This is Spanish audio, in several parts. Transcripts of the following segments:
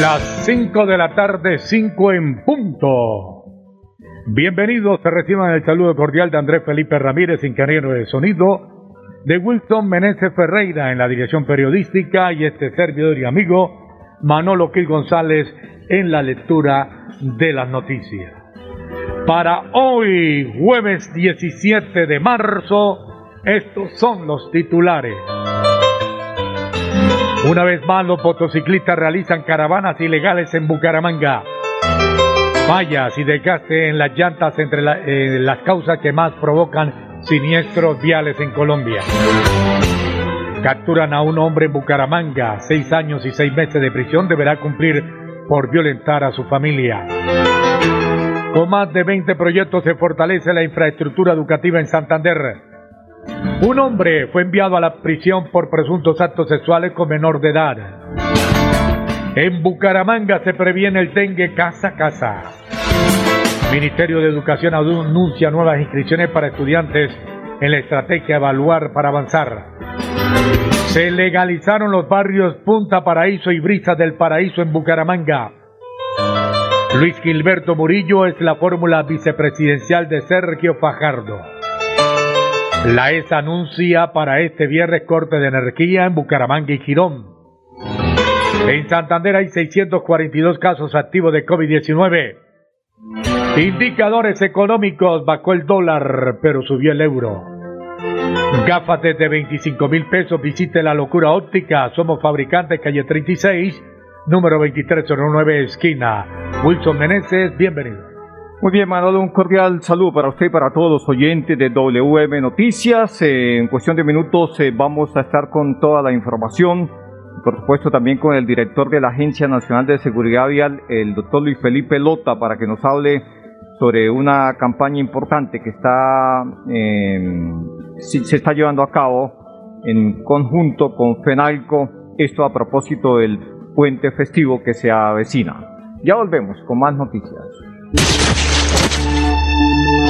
Las 5 de la tarde, 5 en punto. Bienvenidos, se reciban el saludo cordial de Andrés Felipe Ramírez, ingeniero de sonido, de Wilson Meneses Ferreira en la dirección periodística y este servidor y amigo Manolo Quil González en la lectura de las noticias. Para hoy, jueves 17 de marzo, estos son los titulares. Una vez más, los motociclistas realizan caravanas ilegales en Bucaramanga. Fallas y desgaste en las llantas entre eh, las causas que más provocan siniestros viales en Colombia. Capturan a un hombre en Bucaramanga, seis años y seis meses de prisión deberá cumplir por violentar a su familia. Con más de 20 proyectos se fortalece la infraestructura educativa en Santander. Un hombre fue enviado a la prisión por presuntos actos sexuales con menor de edad. En Bucaramanga se previene el dengue casa a casa. Ministerio de Educación anuncia nuevas inscripciones para estudiantes en la estrategia Evaluar para Avanzar. Se legalizaron los barrios Punta Paraíso y Brisa del Paraíso en Bucaramanga. Luis Gilberto Murillo es la fórmula vicepresidencial de Sergio Fajardo. La ESA anuncia para este viernes corte de energía en Bucaramanga y Girón. En Santander hay 642 casos activos de COVID-19. Indicadores económicos, bajó el dólar, pero subió el euro. Gafas de 25 mil pesos, visite la locura óptica. Somos fabricantes, calle 36, número 2309, esquina. Wilson Meneses, bienvenido. Muy bien, Manolo, un cordial saludo para usted y para todos los oyentes de WM Noticias. Eh, en cuestión de minutos eh, vamos a estar con toda la información, por supuesto también con el director de la Agencia Nacional de Seguridad Vial, el doctor Luis Felipe Lota, para que nos hable sobre una campaña importante que está em, se está llevando a cabo en conjunto con FENALCO, esto a propósito del puente festivo que se avecina. Ya volvemos con más noticias.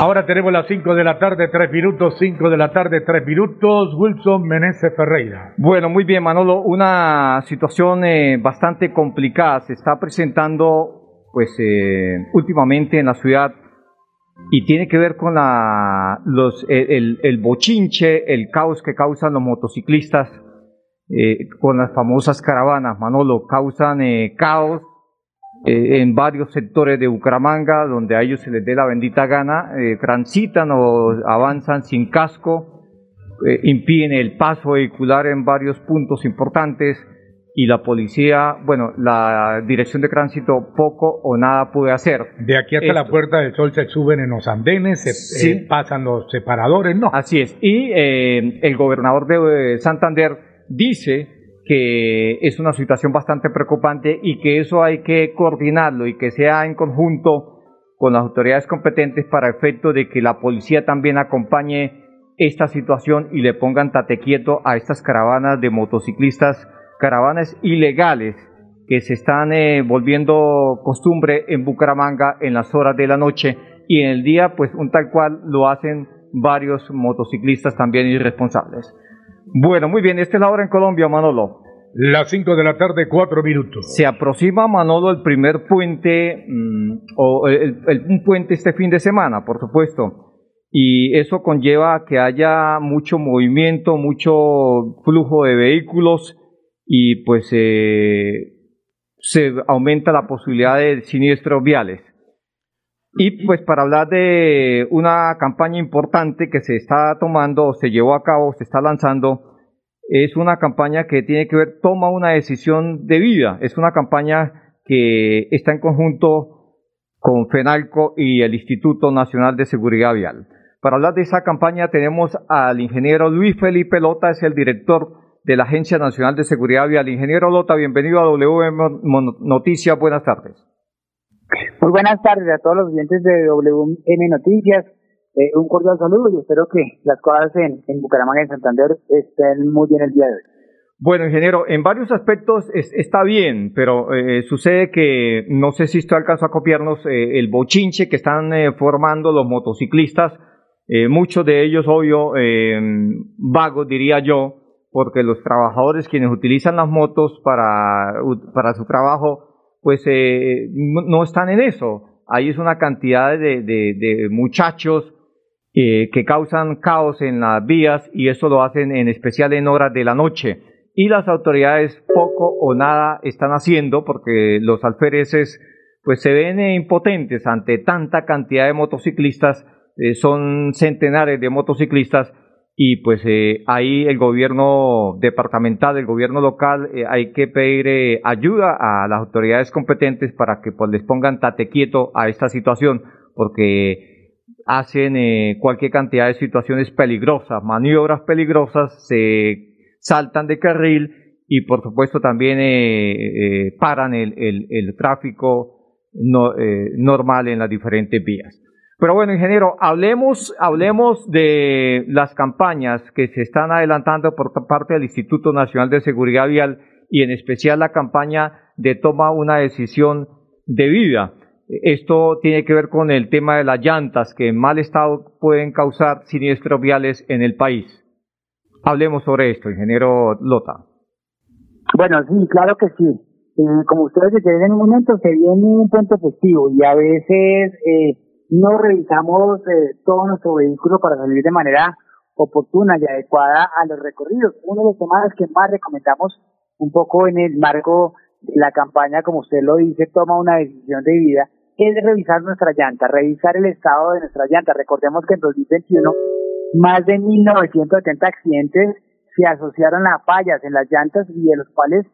Ahora tenemos las 5 de la tarde, 3 minutos, 5 de la tarde, 3 minutos. Wilson Meneses Ferreira. Bueno, muy bien, Manolo. Una situación eh, bastante complicada se está presentando, pues, eh, últimamente en la ciudad y tiene que ver con la, los, el, el, bochinche, el caos que causan los motociclistas eh, con las famosas caravanas. Manolo, causan caos eh, en varios sectores de Bucaramanga, donde a ellos se les dé la bendita gana, eh, transitan o avanzan sin casco, eh, impiden el paso vehicular en varios puntos importantes y la policía, bueno, la dirección de tránsito poco o nada puede hacer. De aquí hasta la Puerta del Sol se suben en los andenes, se pasan los separadores, ¿no? Así es. Y el gobernador de Santander dice que es una situación bastante preocupante y que eso hay que coordinarlo y que sea en conjunto con las autoridades competentes para efecto de que la policía también acompañe esta situación y le pongan tate quieto a estas caravanas de motociclistas, caravanas ilegales que se están eh, volviendo costumbre en Bucaramanga en las horas de la noche y en el día pues un tal cual lo hacen varios motociclistas también irresponsables. Bueno, muy bien, esta es la hora en Colombia, Manolo. Las 5 de la tarde, 4 minutos. Se aproxima, Manolo, el primer puente, mm, o el, un puente este fin de semana, por supuesto. Y eso conlleva que haya mucho movimiento, mucho flujo de vehículos y pues eh, se aumenta la posibilidad de siniestros viales. Y pues para hablar de una campaña importante que se está tomando, se llevó a cabo, se está lanzando, es una campaña que tiene que ver, toma una decisión de vida. Es una campaña que está en conjunto con FENALCO y el Instituto Nacional de Seguridad Vial. Para hablar de esa campaña tenemos al ingeniero Luis Felipe Lota, es el director de la Agencia Nacional de Seguridad Vial. Ingeniero Lota, bienvenido a WM Noticias, buenas tardes. Muy buenas tardes a todos los oyentes de WM Noticias. Eh, un cordial saludo y espero que las cosas en, Bucaramanga y en Santander estén muy bien el día de hoy. Bueno, ingeniero, en varios aspectos está bien, pero eh, sucede que no sé si esto alcanza a copiarnos eh, el bochinche que están formando los motociclistas, muchos de ellos, obvio, vagos diría yo, porque los trabajadores quienes utilizan las motos para, para su trabajo, pues no, están en eso. Ahí es una cantidad de, de muchachos eh, que causan caos en las vías y eso lo hacen en especial en horas de la noche. Y las autoridades poco o nada están haciendo porque los alfereces pues se ven impotentes ante tanta cantidad de motociclistas, eh, son centenares de motociclistas y pues eh, ahí el gobierno departamental, el gobierno local, hay que pedir ayuda a las autoridades competentes para que pues les pongan tate quieto a esta situación porque hacen eh, cualquier cantidad de situaciones peligrosas, maniobras peligrosas, se saltan de carril y por supuesto también eh, eh, paran el, el, tráfico normal en las diferentes vías. Pero bueno, ingeniero, hablemos, hablemos de las campañas que se están adelantando por parte del Instituto Nacional de Seguridad Vial y en especial la campaña de toma una decisión de vida. Esto tiene que ver con el tema de las llantas que en mal estado pueden causar siniestros viales en el país. Hablemos sobre esto, ingeniero Lota. Bueno, sí, claro que sí. Eh, como ustedes decían en un momento, se viene un punto efectivo y a veces eh, no revisamos eh, todo nuestro vehículo para salir de manera oportuna y adecuada a los recorridos. Uno de los temas que más recomendamos un poco en el marco de la campaña, como usted lo dice, toma una decisión de vida, es revisar nuestra llanta, revisar el estado de nuestra llanta. Recordemos que en 2021 más de 1.970 accidentes se asociaron a fallas en las llantas y de los cuales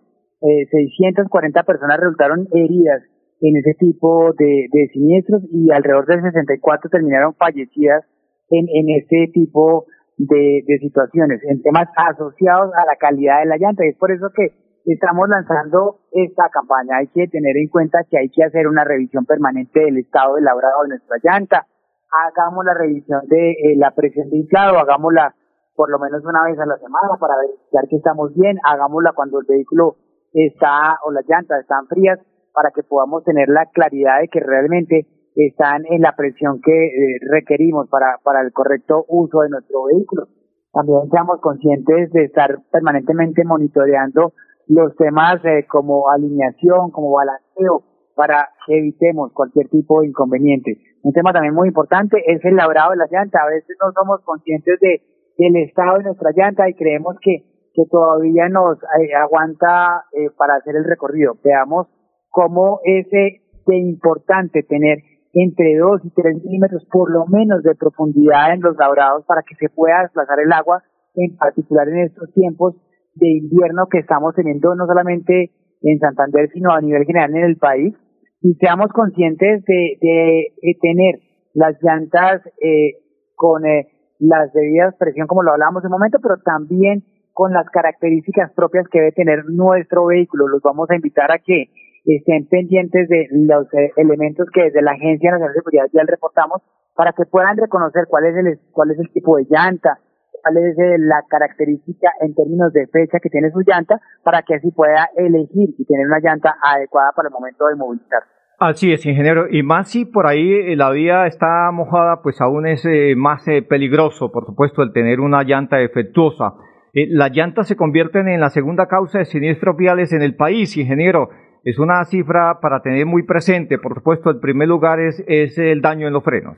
eh, 640 personas resultaron heridas en ese tipo de, de, siniestros y alrededor de 64 terminaron fallecidas en, en este tipo de, de situaciones, en temas asociados a la calidad de la llanta. Y es por eso que estamos lanzando esta campaña. Hay que tener en cuenta que hay que hacer una revisión permanente del estado de labrado de nuestra llanta. Hagamos la revisión de eh, la presión de inflado, hagámosla por lo menos una vez a la semana para verificar que estamos bien. Hagámosla cuando el vehículo está o las llantas están frías para que podamos tener la claridad de que realmente están en la presión que eh, requerimos para, para el correcto uso de nuestro vehículo. También seamos conscientes de estar permanentemente monitoreando los temas eh, como alineación, como balanceo, para que evitemos cualquier tipo de inconveniente. Un tema también muy importante es el labrado de la llanta. A veces no somos conscientes de del estado de nuestra llanta y creemos que, que todavía nos eh, aguanta eh, para hacer el recorrido. Veamos cómo es de importante tener entre 2 y 3 milímetros por lo menos de profundidad en los labrados para que se pueda desplazar el agua, en particular en estos tiempos de invierno que estamos teniendo no solamente en Santander, sino a nivel general en el país, y seamos conscientes de, de, tener las llantas eh, con eh, las debidas presión, como lo hablábamos un momento, pero también con las características propias que debe tener nuestro vehículo. Los vamos a invitar a que estén pendientes de los eh, elementos que desde la Agencia Nacional de Seguridad Vial reportamos para que puedan reconocer cuál es el cuál es el tipo de llanta, cuál es eh, la característica en términos de fecha que tiene su llanta para que así pueda elegir y tener una llanta adecuada para el momento de movilizar. Así es, ingeniero. Y más si por ahí eh, la vía está mojada, pues aún es eh, más peligroso, por supuesto, el tener una llanta defectuosa. eh, las llantas se convierten en la segunda causa de siniestros viales en el país, ingeniero. Es una cifra para tener muy presente. Por supuesto, el primer lugar es, el daño en los frenos.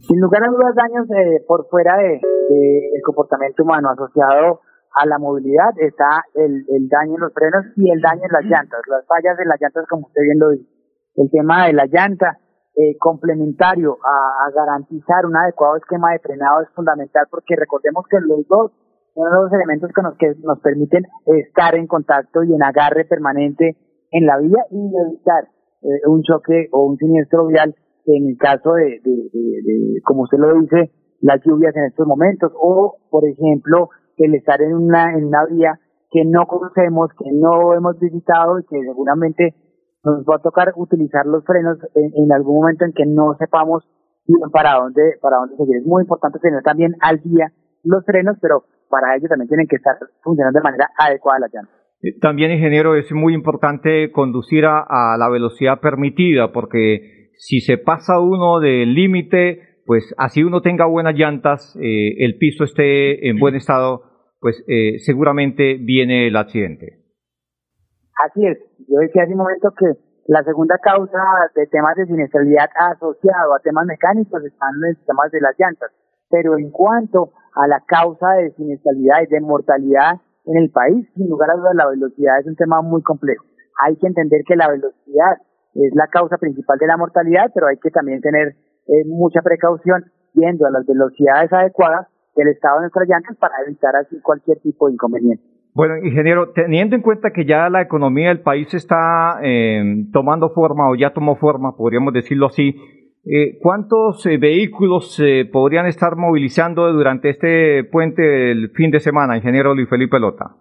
Sin lugar a dudas, daños eh, por fuera de, el comportamiento humano asociado a la movilidad está el, daño en los frenos y el daño en las llantas, las fallas de las llantas, como usted bien lo dice. El tema de la llanta, eh, complementario a, garantizar un adecuado esquema de frenado es fundamental porque recordemos que los dos son los elementos que nos, que nos permiten estar en contacto y en agarre permanente en la vía y evitar eh, un choque o un siniestro vial en el caso de, de, como usted lo dice, las lluvias en estos momentos o, por ejemplo, el estar en una, en una vía que no conocemos, que no hemos visitado y que seguramente nos va a tocar utilizar los frenos en, algún momento en que no sepamos para dónde, para dónde seguir. Es muy importante tener también al día los frenos, pero para ello también tienen que estar funcionando de manera adecuada las llantas. Eh, también, ingeniero, es muy importante conducir a, la velocidad permitida, porque si se pasa uno del límite, pues así uno tenga buenas llantas, eh, el piso esté en buen estado, pues eh, seguramente viene el accidente. Así es. Yo decía hace un momento que la segunda causa de temas de siniestralidad asociado a temas mecánicos están los temas de las llantas. Pero en cuanto a la causa de siniestralidad y de mortalidad en el país, sin lugar a dudas la velocidad es un tema muy complejo. Hay que entender que la velocidad es la causa principal de la mortalidad, pero hay que también tener eh, mucha precaución viendo a las velocidades adecuadas del estado de nuestras llantas para evitar así cualquier tipo de inconveniente. Bueno, ingeniero, teniendo en cuenta que ya la economía del país está eh, tomando forma o ya tomó forma, podríamos decirlo así, eh, ¿cuántos eh, vehículos se podrían estar movilizando durante este puente del fin de semana, ingeniero Luis Felipe Lota?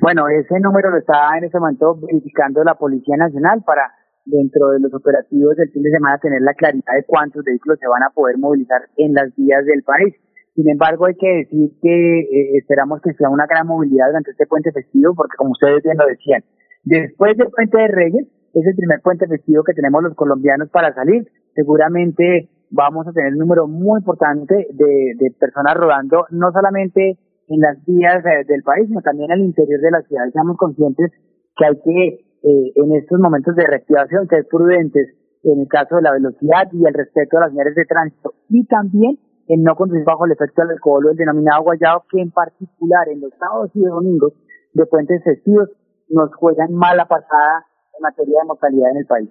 Bueno, ese número lo está en ese momento verificando la Policía Nacional para dentro de los operativos del fin de semana tener la claridad de cuántos vehículos se van a poder movilizar en las vías del país. Sin embargo, hay que decir que eh, esperamos que sea una gran movilidad durante este puente festivo, porque como ustedes bien lo decían, después del puente de Reyes es el primer puente festivo que tenemos los colombianos para salir. Seguramente vamos a tener un número muy importante de, de personas rodando, no solamente en las vías del país, sino también al interior de la ciudad. Seamos conscientes que hay que, eh, en estos momentos de reactivación, ser prudentes en el caso de la velocidad y el respeto a las señales de tránsito. Y también en no conducir bajo el efecto del alcohol o el denominado guayado, que en particular en los sábados y domingos de puentes festivos nos juegan mala pasada en materia de mortalidad en el país.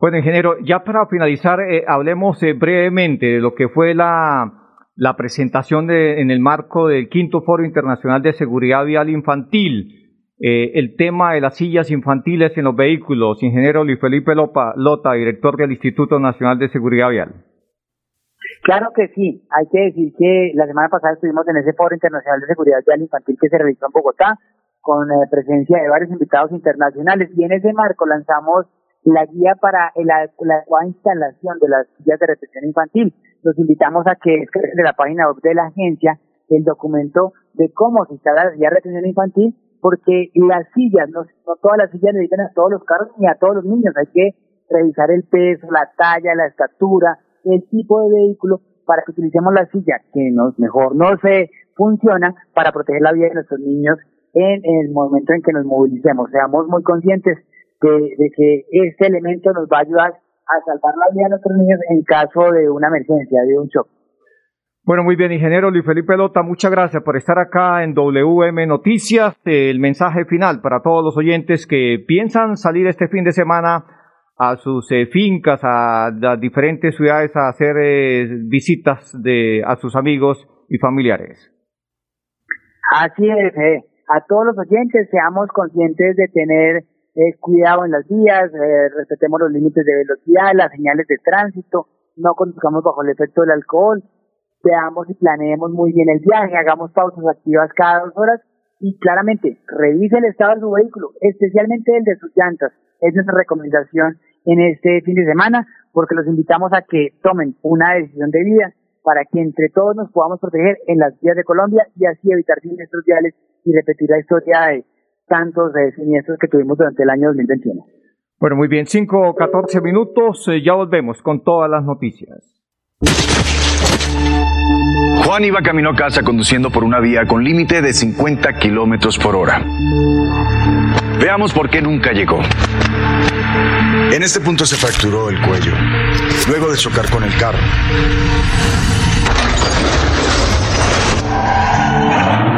Bueno, ingeniero, ya para finalizar, eh, hablemos eh, brevemente de lo que fue la, la presentación de, en el marco del quinto Foro Internacional de Seguridad Vial Infantil. Eh, el tema de las sillas infantiles en los vehículos. Ingeniero Luis Felipe Lota, director del Instituto Nacional de Seguridad Vial. Claro que sí, hay que decir que la semana pasada estuvimos en ese Foro Internacional de Seguridad Vial Infantil que se realizó en Bogotá, con eh, presencia de varios invitados internacionales, y en ese marco lanzamos la guía para la adecuada instalación de las sillas de retención infantil. Los invitamos a que escriban de la página web de la agencia el documento de cómo se instala la silla de retención infantil, porque las sillas, no, no todas las sillas necesitan a todos los carros ni a todos los niños, hay que revisar el peso, la talla, la estatura, el tipo de vehículo para que utilicemos la silla que nos mejor no se funciona para proteger la vida de nuestros niños en, el momento en que nos movilicemos. Seamos muy conscientes de, que este elemento nos va a ayudar a salvar la vida de nuestros niños en caso de una emergencia, de un shock. Bueno, muy bien, ingeniero Luis Felipe Lota, muchas gracias por estar acá en WM Noticias. El mensaje final para todos los oyentes que piensan salir este fin de semana a sus eh, fincas, a las diferentes ciudades a hacer eh, visitas de, a sus amigos y familiares. Así es, eh. A todos los oyentes seamos conscientes de tener cuidado en las vías, respetemos los límites de velocidad, las señales de tránsito, no conduzcamos bajo el efecto del alcohol, veamos y planeemos muy bien el viaje, hagamos pausas activas cada dos horas y claramente revise el estado de su vehículo, especialmente el de sus llantas. Es nuestra recomendación en este fin de semana, porque los invitamos a que tomen una decisión de vida para que entre todos nos podamos proteger en las vías de Colombia y así evitar siniestros viales y repetir la historia de tantos de siniestros que tuvimos durante el año 2021. Bueno, muy bien, 5 14 minutos, eh, ya volvemos con todas las noticias. Juan iba camino a casa conduciendo por una vía con límite de 50 kilómetros por hora. Veamos por qué nunca llegó. En este punto se fracturó el cuello, luego de chocar con el carro.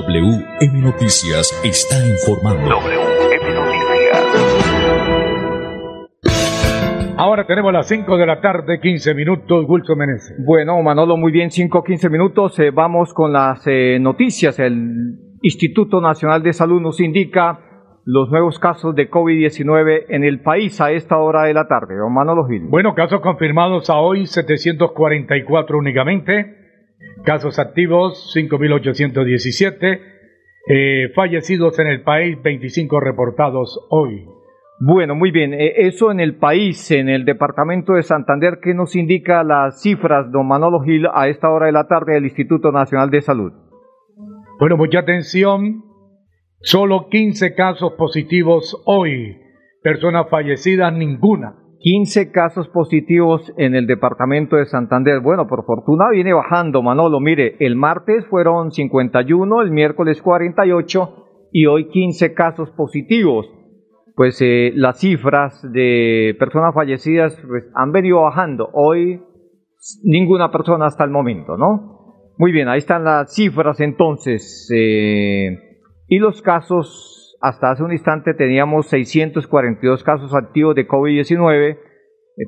WM Noticias está informando. WM Noticias. Ahora tenemos las 5 de la tarde, 15 minutos, Wilson Meneses. Bueno, Manolo, muy bien, 5, 15 minutos. Eh, vamos con las eh, noticias. El Instituto Nacional de Salud nos indica los nuevos casos de COVID-19 en el país a esta hora de la tarde. Don Manolo Gil. Bueno, casos confirmados a hoy, 744 únicamente. Casos activos, 5.817. Eh, fallecidos en el país, 25 reportados hoy. Bueno, muy bien. Eh, eso en el país, en el departamento de Santander, ¿qué nos indica las cifras, don Manolo Gil, a esta hora de la tarde del Instituto Nacional de Salud? Bueno, mucha atención. Solo 15 casos positivos hoy. Personas fallecidas, ninguna. 15 casos positivos en el departamento de Santander. Bueno, por fortuna viene bajando, Manolo. Mire, el martes fueron 51, el miércoles 48 y hoy 15 casos positivos. Pues eh, las cifras de personas fallecidas pues, han venido bajando. Hoy ninguna persona hasta el momento, ¿no? Muy bien, ahí están las cifras entonces. Eh, y los casos hasta hace un instante teníamos 642 casos activos de COVID-19, eh,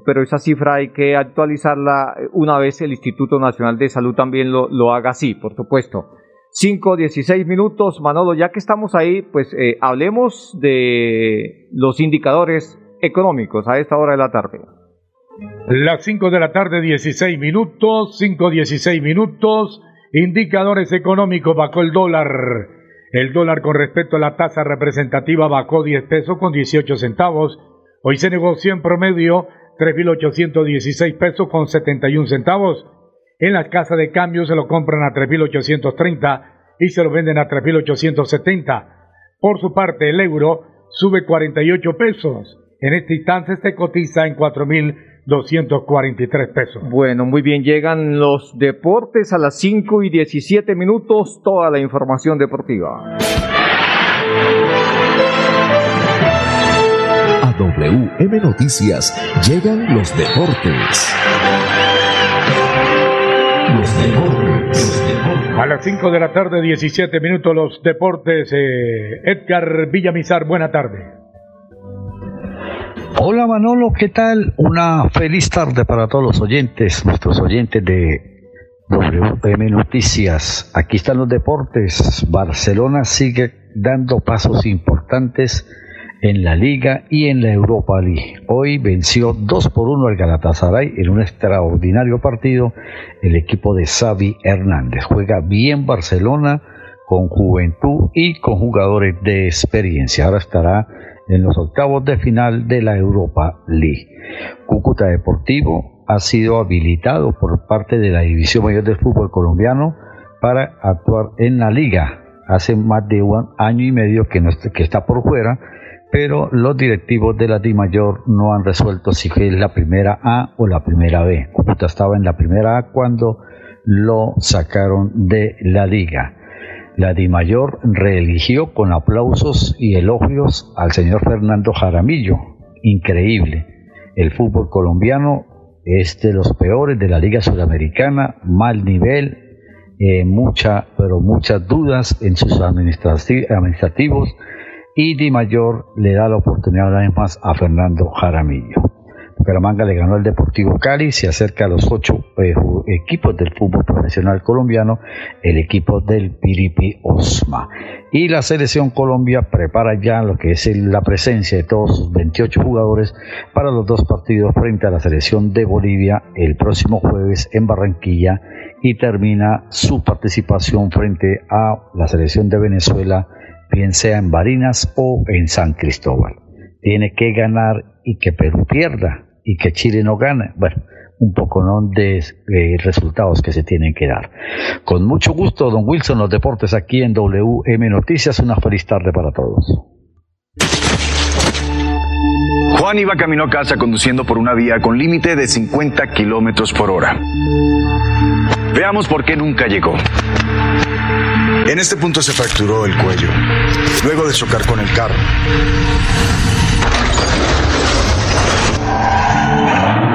pero esa cifra hay que actualizarla eh, una vez el Instituto Nacional de Salud también lo, lo haga así, por supuesto. 5, 16 minutos. Manolo, ya que estamos ahí, pues eh, hablemos de los indicadores económicos a esta hora de la tarde. Las 5 de la tarde, 16 minutos, 5, 16 minutos. Indicadores económicos bajo el dólar el dólar con respecto a la tasa representativa bajó 10 pesos con 18 centavos. Hoy se negoció en promedio 3.816 pesos con 71 centavos. En las casas de cambio se lo compran a 3.830 y se lo venden a 3.870. Por su parte, el euro sube 48 pesos. En este instante se cotiza en 4.000 243 pesos. Bueno, muy bien, llegan los deportes a las 5 y 17 minutos, toda la información deportiva. A WM Noticias llegan los deportes. Los deportes. A las 5 de la tarde, 17 minutos, los deportes. Eh, Edgar Villamizar, buena tarde. Hola Manolo, ¿qué tal? Una feliz tarde para todos los oyentes, nuestros oyentes de WM Noticias. Aquí están los deportes. Barcelona sigue dando pasos importantes en la Liga y en la Europa League. Hoy venció 2 por 1 al Galatasaray en un extraordinario partido el equipo de Xavi Hernández. Juega bien Barcelona con juventud y con jugadores de experiencia. Ahora estará en los octavos de final de la Europa League. Cúcuta Deportivo ha sido habilitado por parte de la División Mayor del Fútbol Colombiano para actuar en la liga. Hace más de un año y medio que, no está por fuera, pero los directivos de la Di Mayor no han resuelto si es la primera A o la primera B. Cúcuta estaba en la primera A cuando lo sacaron de la liga. La Dimayor reeligió con aplausos y elogios al señor Fernando Jaramillo. Increíble. El fútbol colombiano es de los peores de la Liga Sudamericana, mal nivel, eh, mucha, pero muchas dudas en sus administrativos y Di Mayor le da la oportunidad una vez más a Fernando Jaramillo. Bucaramanga le ganó al Deportivo Cali, se acerca a los ocho eh, equipos del fútbol profesional colombiano, el equipo del Piripi Osma. Y la selección Colombia prepara ya lo que es la presencia de todos sus 28 jugadores para los dos partidos frente a la selección de Bolivia el próximo jueves en Barranquilla y termina su participación frente a la selección de Venezuela, bien sea en Barinas o en San Cristóbal. Tiene que ganar y que Perú pierda y que Chile no gane. Bueno, un poco ¿no? de resultados que se tienen que dar. Con mucho gusto, don Wilson, los deportes aquí en WM Noticias. Una feliz tarde para todos. Juan iba camino a casa conduciendo por una vía con límite de 50 kilómetros por hora. Veamos por qué nunca llegó. En este punto se fracturó el cuello, luego de chocar con el carro.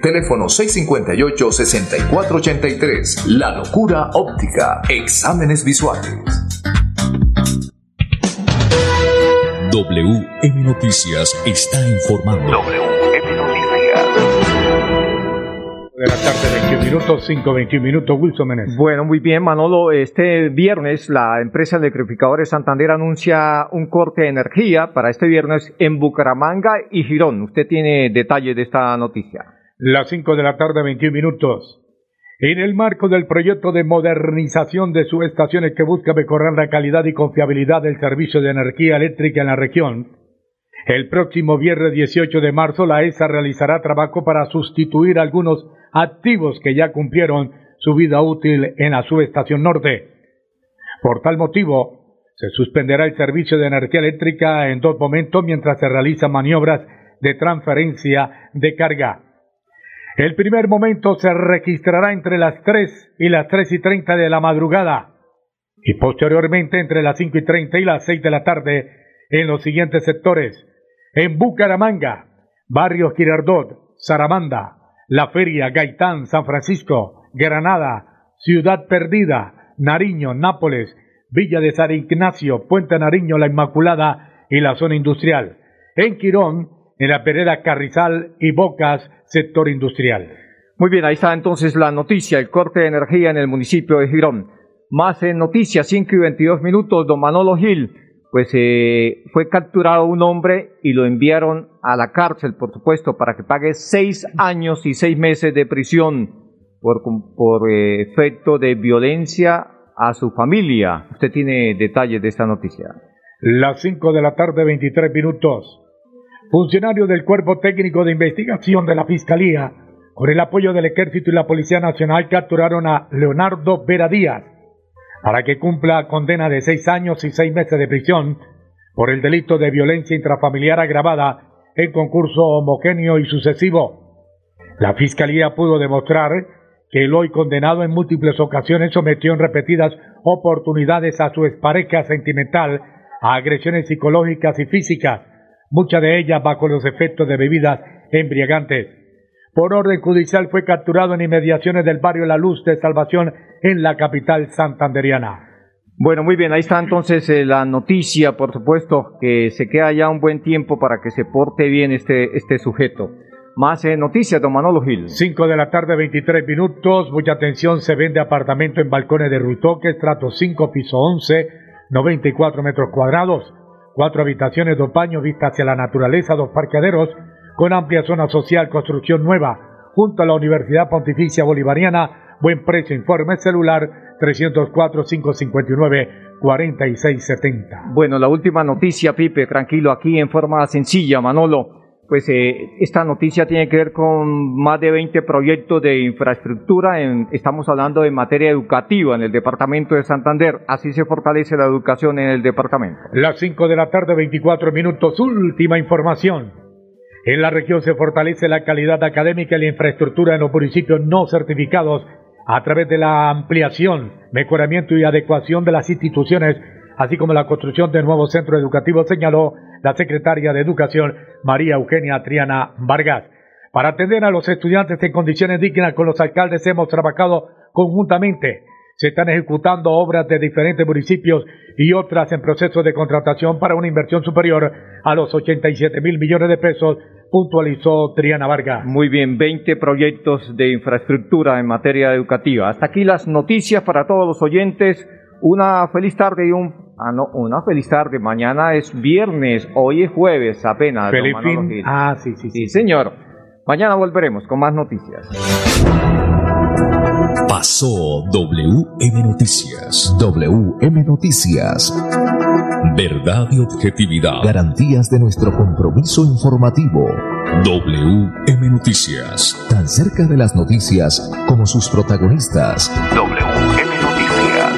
Teléfono 658-6483. La locura óptica. Exámenes visuales. WM Noticias está informando. WM Noticias. De la tarde, 21 minutos, 5, 21 minutos, Wilson Menes. Bueno, muy bien, Manolo. Este viernes la empresa Electrificadores Santander anuncia un corte de energía para este viernes en Bucaramanga y Girón. Usted tiene detalles de esta noticia. Las 5 de la tarde, 21 minutos. En el marco del proyecto de modernización de subestaciones que busca mejorar la calidad y confiabilidad del servicio de energía eléctrica en la región, el próximo viernes 18 de marzo la ESA realizará trabajo para sustituir algunos activos que ya cumplieron su vida útil en la subestación norte. Por tal motivo, se suspenderá el servicio de energía eléctrica en dos momentos mientras se realizan maniobras de transferencia de carga. El primer momento se registrará entre las 3 y las 3 y 30 de la madrugada y posteriormente entre las 5 y 30 y las 6 de la tarde en los siguientes sectores. En Bucaramanga, Barrio Girardot, Saramanda, La Feria, Gaitán, San Francisco, Granada, Ciudad Perdida, Nariño, Nápoles, Villa de San Ignacio, Puente Nariño, La Inmaculada y la zona industrial. En Quirón, en la Pereda Carrizal y Bocas, sector industrial. Muy bien, ahí está entonces la noticia, el corte de energía en el municipio de Girón. Más en noticias, 5 y 22 minutos, don Manolo Gil, pues eh, fue capturado un hombre y lo enviaron a la cárcel, por supuesto, para que pague seis años y seis meses de prisión por, por eh, efecto de violencia a su familia. Usted tiene detalles de esta noticia. Las 5 de la tarde, 23 minutos. Funcionarios del Cuerpo Técnico de Investigación de la Fiscalía, con el apoyo del Ejército y la Policía Nacional, capturaron a Leonardo Vera Díaz. Para que cumpla condena de seis años y seis meses de prisión por el delito de violencia intrafamiliar agravada en concurso homogéneo y sucesivo. La Fiscalía pudo demostrar que el hoy condenado en múltiples ocasiones sometió en repetidas oportunidades a su expareja sentimental a agresiones psicológicas y físicas, muchas de ellas bajo los efectos de bebidas embriagantes. Por orden judicial fue capturado en inmediaciones del barrio La Luz de Salvación en la capital santanderiana. Bueno, muy bien, ahí está entonces eh, la noticia, por supuesto, que se queda ya un buen tiempo para que se porte bien este, este sujeto. Más eh, noticias, don Manolo Gil. 5 de la tarde, 23 minutos. Mucha atención, se vende apartamento en balcones de Rutoque, estrato 5, piso 11, 94 metros cuadrados cuatro habitaciones, dos baños, vista hacia la naturaleza, dos parqueaderos, con amplia zona social, construcción nueva, junto a la Universidad Pontificia Bolivariana, buen precio, informe celular 304-559-4670. Bueno, la última noticia, Pipe, tranquilo, aquí en forma sencilla, Manolo pues eh, esta noticia tiene que ver con más de 20 proyectos de infraestructura. En, estamos hablando de materia educativa en el departamento de Santander. Así se fortalece la educación en el departamento. Las 5 de la tarde, 24 minutos. Última información. En la región se fortalece la calidad académica y la infraestructura en los municipios no certificados a través de la ampliación, mejoramiento y adecuación de las instituciones, así como la construcción de nuevos centros educativos, señaló la secretaria de Educación, María Eugenia Triana Vargas. Para atender a los estudiantes en condiciones dignas con los alcaldes hemos trabajado conjuntamente. Se están ejecutando obras de diferentes municipios y otras en proceso de contratación para una inversión superior a los 87 mil millones de pesos, puntualizó Triana Vargas. Muy bien, 20 proyectos de infraestructura en materia educativa. Hasta aquí las noticias para todos los oyentes. Una feliz tarde y un Ah, no, una feliz tarde. Mañana es viernes, hoy es jueves apenas. Feliz fin. Ah, sí, sí, sí. señor. Mañana volveremos con más noticias. Pasó WM Noticias. WM Noticias. Verdad y objetividad. Garantías de nuestro compromiso informativo. WM Noticias. Tan cerca de las noticias como sus protagonistas. WM